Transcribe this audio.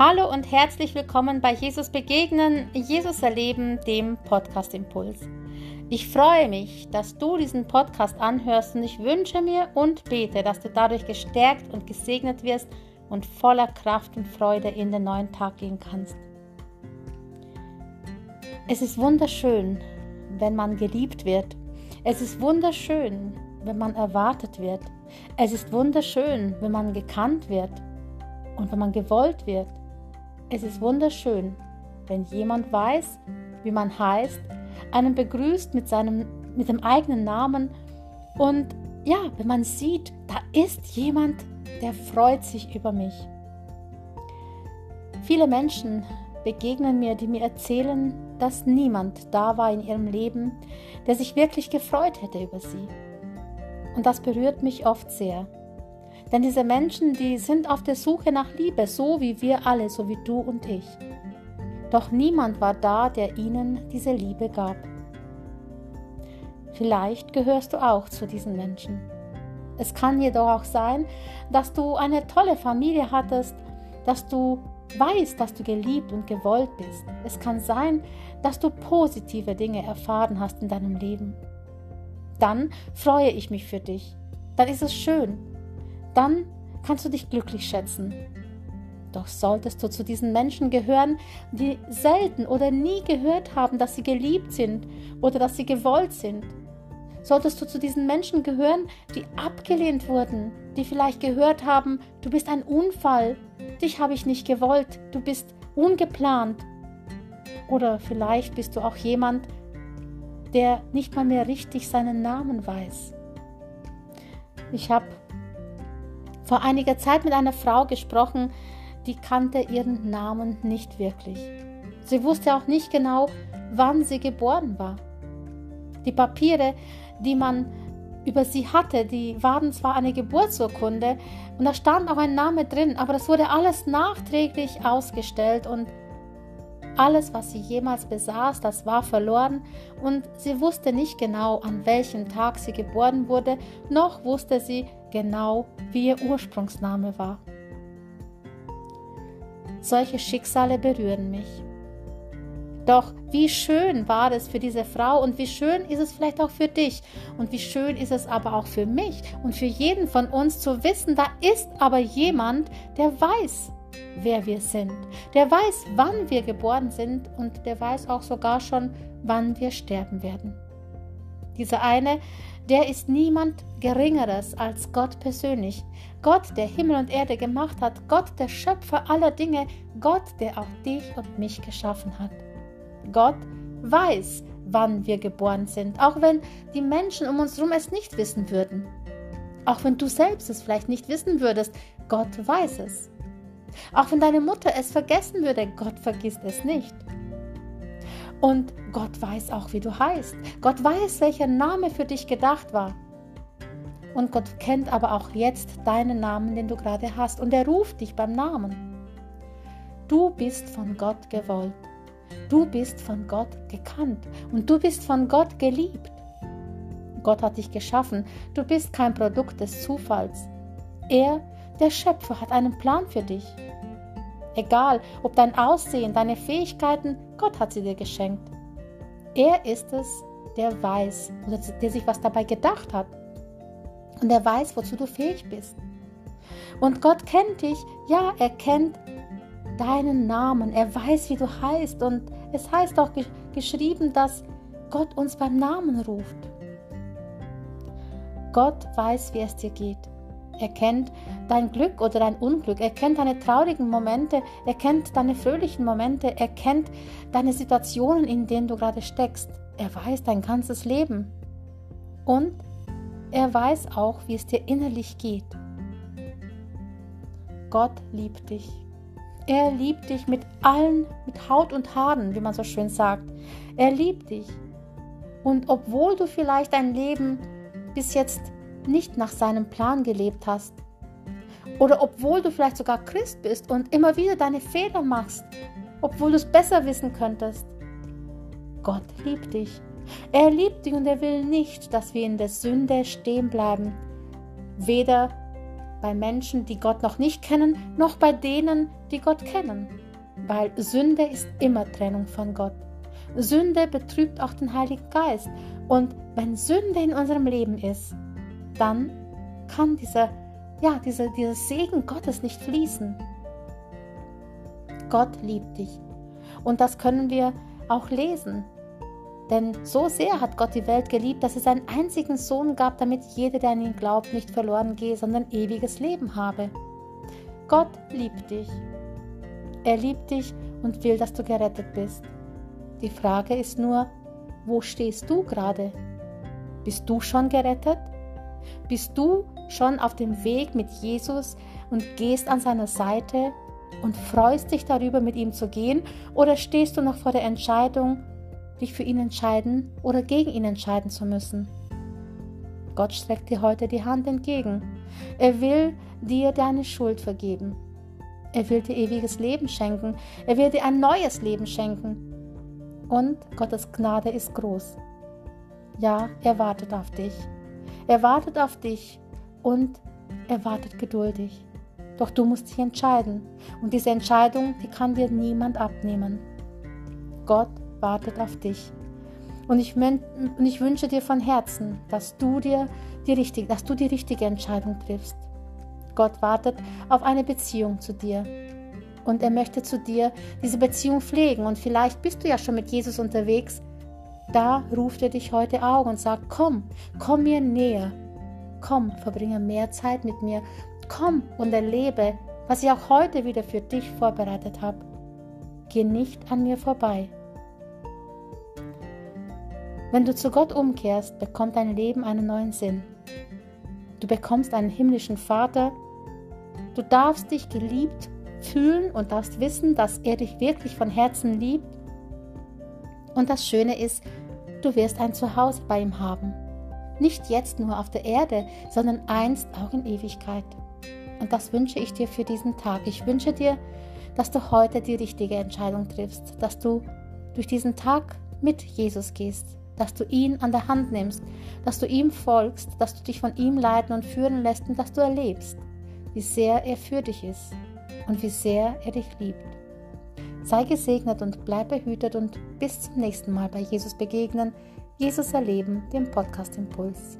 Hallo und herzlich willkommen bei Jesus Begegnen, Jesus Erleben, dem Podcast Impuls. Ich freue mich, dass du diesen Podcast anhörst und ich wünsche mir und bete, dass du dadurch gestärkt und gesegnet wirst und voller Kraft und Freude in den neuen Tag gehen kannst. Es ist wunderschön, wenn man geliebt wird. Es ist wunderschön, wenn man erwartet wird. Es ist wunderschön, wenn man gekannt wird und wenn man gewollt wird. Es ist wunderschön, wenn jemand weiß, wie man heißt, einen begrüßt mit, seinem, mit dem eigenen Namen und ja, wenn man sieht, da ist jemand, der freut sich über mich. Viele Menschen begegnen mir, die mir erzählen, dass niemand da war in ihrem Leben, der sich wirklich gefreut hätte über sie. Und das berührt mich oft sehr. Denn diese Menschen, die sind auf der Suche nach Liebe, so wie wir alle, so wie du und ich. Doch niemand war da, der ihnen diese Liebe gab. Vielleicht gehörst du auch zu diesen Menschen. Es kann jedoch auch sein, dass du eine tolle Familie hattest, dass du weißt, dass du geliebt und gewollt bist. Es kann sein, dass du positive Dinge erfahren hast in deinem Leben. Dann freue ich mich für dich. Dann ist es schön, dann kannst du dich glücklich schätzen. Doch solltest du zu diesen Menschen gehören, die selten oder nie gehört haben, dass sie geliebt sind oder dass sie gewollt sind. Solltest du zu diesen Menschen gehören, die abgelehnt wurden, die vielleicht gehört haben, du bist ein Unfall, dich habe ich nicht gewollt, du bist ungeplant. Oder vielleicht bist du auch jemand, der nicht mal mehr richtig seinen Namen weiß. Ich habe vor einiger Zeit mit einer Frau gesprochen, die kannte ihren Namen nicht wirklich. Sie wusste auch nicht genau, wann sie geboren war. Die Papiere, die man über sie hatte, die waren zwar eine Geburtsurkunde und da stand auch ein Name drin, aber das wurde alles nachträglich ausgestellt und alles, was sie jemals besaß, das war verloren und sie wusste nicht genau, an welchem Tag sie geboren wurde, noch wusste sie genau, wie ihr Ursprungsname war. Solche Schicksale berühren mich. Doch wie schön war es für diese Frau und wie schön ist es vielleicht auch für dich und wie schön ist es aber auch für mich und für jeden von uns zu wissen, da ist aber jemand, der weiß, wer wir sind. Der weiß, wann wir geboren sind und der weiß auch sogar schon, wann wir sterben werden. Dieser eine, der ist niemand Geringeres als Gott persönlich. Gott, der Himmel und Erde gemacht hat. Gott, der Schöpfer aller Dinge. Gott, der auch dich und mich geschaffen hat. Gott weiß, wann wir geboren sind, auch wenn die Menschen um uns herum es nicht wissen würden. Auch wenn du selbst es vielleicht nicht wissen würdest, Gott weiß es. Auch wenn deine Mutter es vergessen würde, Gott vergisst es nicht. Und Gott weiß auch, wie du heißt. Gott weiß, welcher Name für dich gedacht war. Und Gott kennt aber auch jetzt deinen Namen, den du gerade hast. Und er ruft dich beim Namen. Du bist von Gott gewollt. Du bist von Gott gekannt. Und du bist von Gott geliebt. Gott hat dich geschaffen. Du bist kein Produkt des Zufalls. Er, der Schöpfer, hat einen Plan für dich. Egal, ob dein Aussehen, deine Fähigkeiten, Gott hat sie dir geschenkt. Er ist es, der weiß der sich was dabei gedacht hat. Und er weiß, wozu du fähig bist. Und Gott kennt dich, ja, er kennt deinen Namen, er weiß, wie du heißt. Und es heißt auch geschrieben, dass Gott uns beim Namen ruft. Gott weiß, wie es dir geht. Er kennt dein Glück oder dein Unglück. Er kennt deine traurigen Momente. Er kennt deine fröhlichen Momente. Er kennt deine Situationen, in denen du gerade steckst. Er weiß dein ganzes Leben. Und er weiß auch, wie es dir innerlich geht. Gott liebt dich. Er liebt dich mit allen, mit Haut und Haaren, wie man so schön sagt. Er liebt dich. Und obwohl du vielleicht dein Leben bis jetzt nicht nach seinem Plan gelebt hast. Oder obwohl du vielleicht sogar Christ bist und immer wieder deine Fehler machst, obwohl du es besser wissen könntest. Gott liebt dich. Er liebt dich und er will nicht, dass wir in der Sünde stehen bleiben. Weder bei Menschen, die Gott noch nicht kennen, noch bei denen, die Gott kennen. Weil Sünde ist immer Trennung von Gott. Sünde betrübt auch den Heiligen Geist. Und wenn Sünde in unserem Leben ist, dann kann dieser, ja, dieser, dieser Segen Gottes nicht fließen. Gott liebt dich. Und das können wir auch lesen. Denn so sehr hat Gott die Welt geliebt, dass es einen einzigen Sohn gab, damit jeder, der an ihn glaubt, nicht verloren gehe, sondern ewiges Leben habe. Gott liebt dich. Er liebt dich und will, dass du gerettet bist. Die Frage ist nur, wo stehst du gerade? Bist du schon gerettet? Bist du schon auf dem Weg mit Jesus und gehst an seiner Seite und freust dich darüber, mit ihm zu gehen? Oder stehst du noch vor der Entscheidung, dich für ihn entscheiden oder gegen ihn entscheiden zu müssen? Gott streckt dir heute die Hand entgegen. Er will dir deine Schuld vergeben. Er will dir ewiges Leben schenken. Er will dir ein neues Leben schenken. Und Gottes Gnade ist groß. Ja, er wartet auf dich. Er wartet auf dich und er wartet geduldig. Doch du musst dich entscheiden. Und diese Entscheidung, die kann dir niemand abnehmen. Gott wartet auf dich. Und ich, und ich wünsche dir von Herzen, dass du dir die richtige, dass du die richtige Entscheidung triffst. Gott wartet auf eine Beziehung zu dir. Und er möchte zu dir diese Beziehung pflegen. Und vielleicht bist du ja schon mit Jesus unterwegs. Da ruft er dich heute auch und sagt, komm, komm mir näher. Komm, verbringe mehr Zeit mit mir. Komm und erlebe, was ich auch heute wieder für dich vorbereitet habe. Geh nicht an mir vorbei. Wenn du zu Gott umkehrst, bekommt dein Leben einen neuen Sinn. Du bekommst einen himmlischen Vater. Du darfst dich geliebt fühlen und darfst wissen, dass er dich wirklich von Herzen liebt. Und das Schöne ist, du wirst ein Zuhause bei ihm haben. Nicht jetzt nur auf der Erde, sondern einst auch in Ewigkeit. Und das wünsche ich dir für diesen Tag. Ich wünsche dir, dass du heute die richtige Entscheidung triffst, dass du durch diesen Tag mit Jesus gehst, dass du ihn an der Hand nimmst, dass du ihm folgst, dass du dich von ihm leiten und führen lässt und dass du erlebst, wie sehr er für dich ist und wie sehr er dich liebt. Sei gesegnet und bleib behütet und bis zum nächsten Mal bei Jesus begegnen, Jesus erleben, dem Podcast Impuls.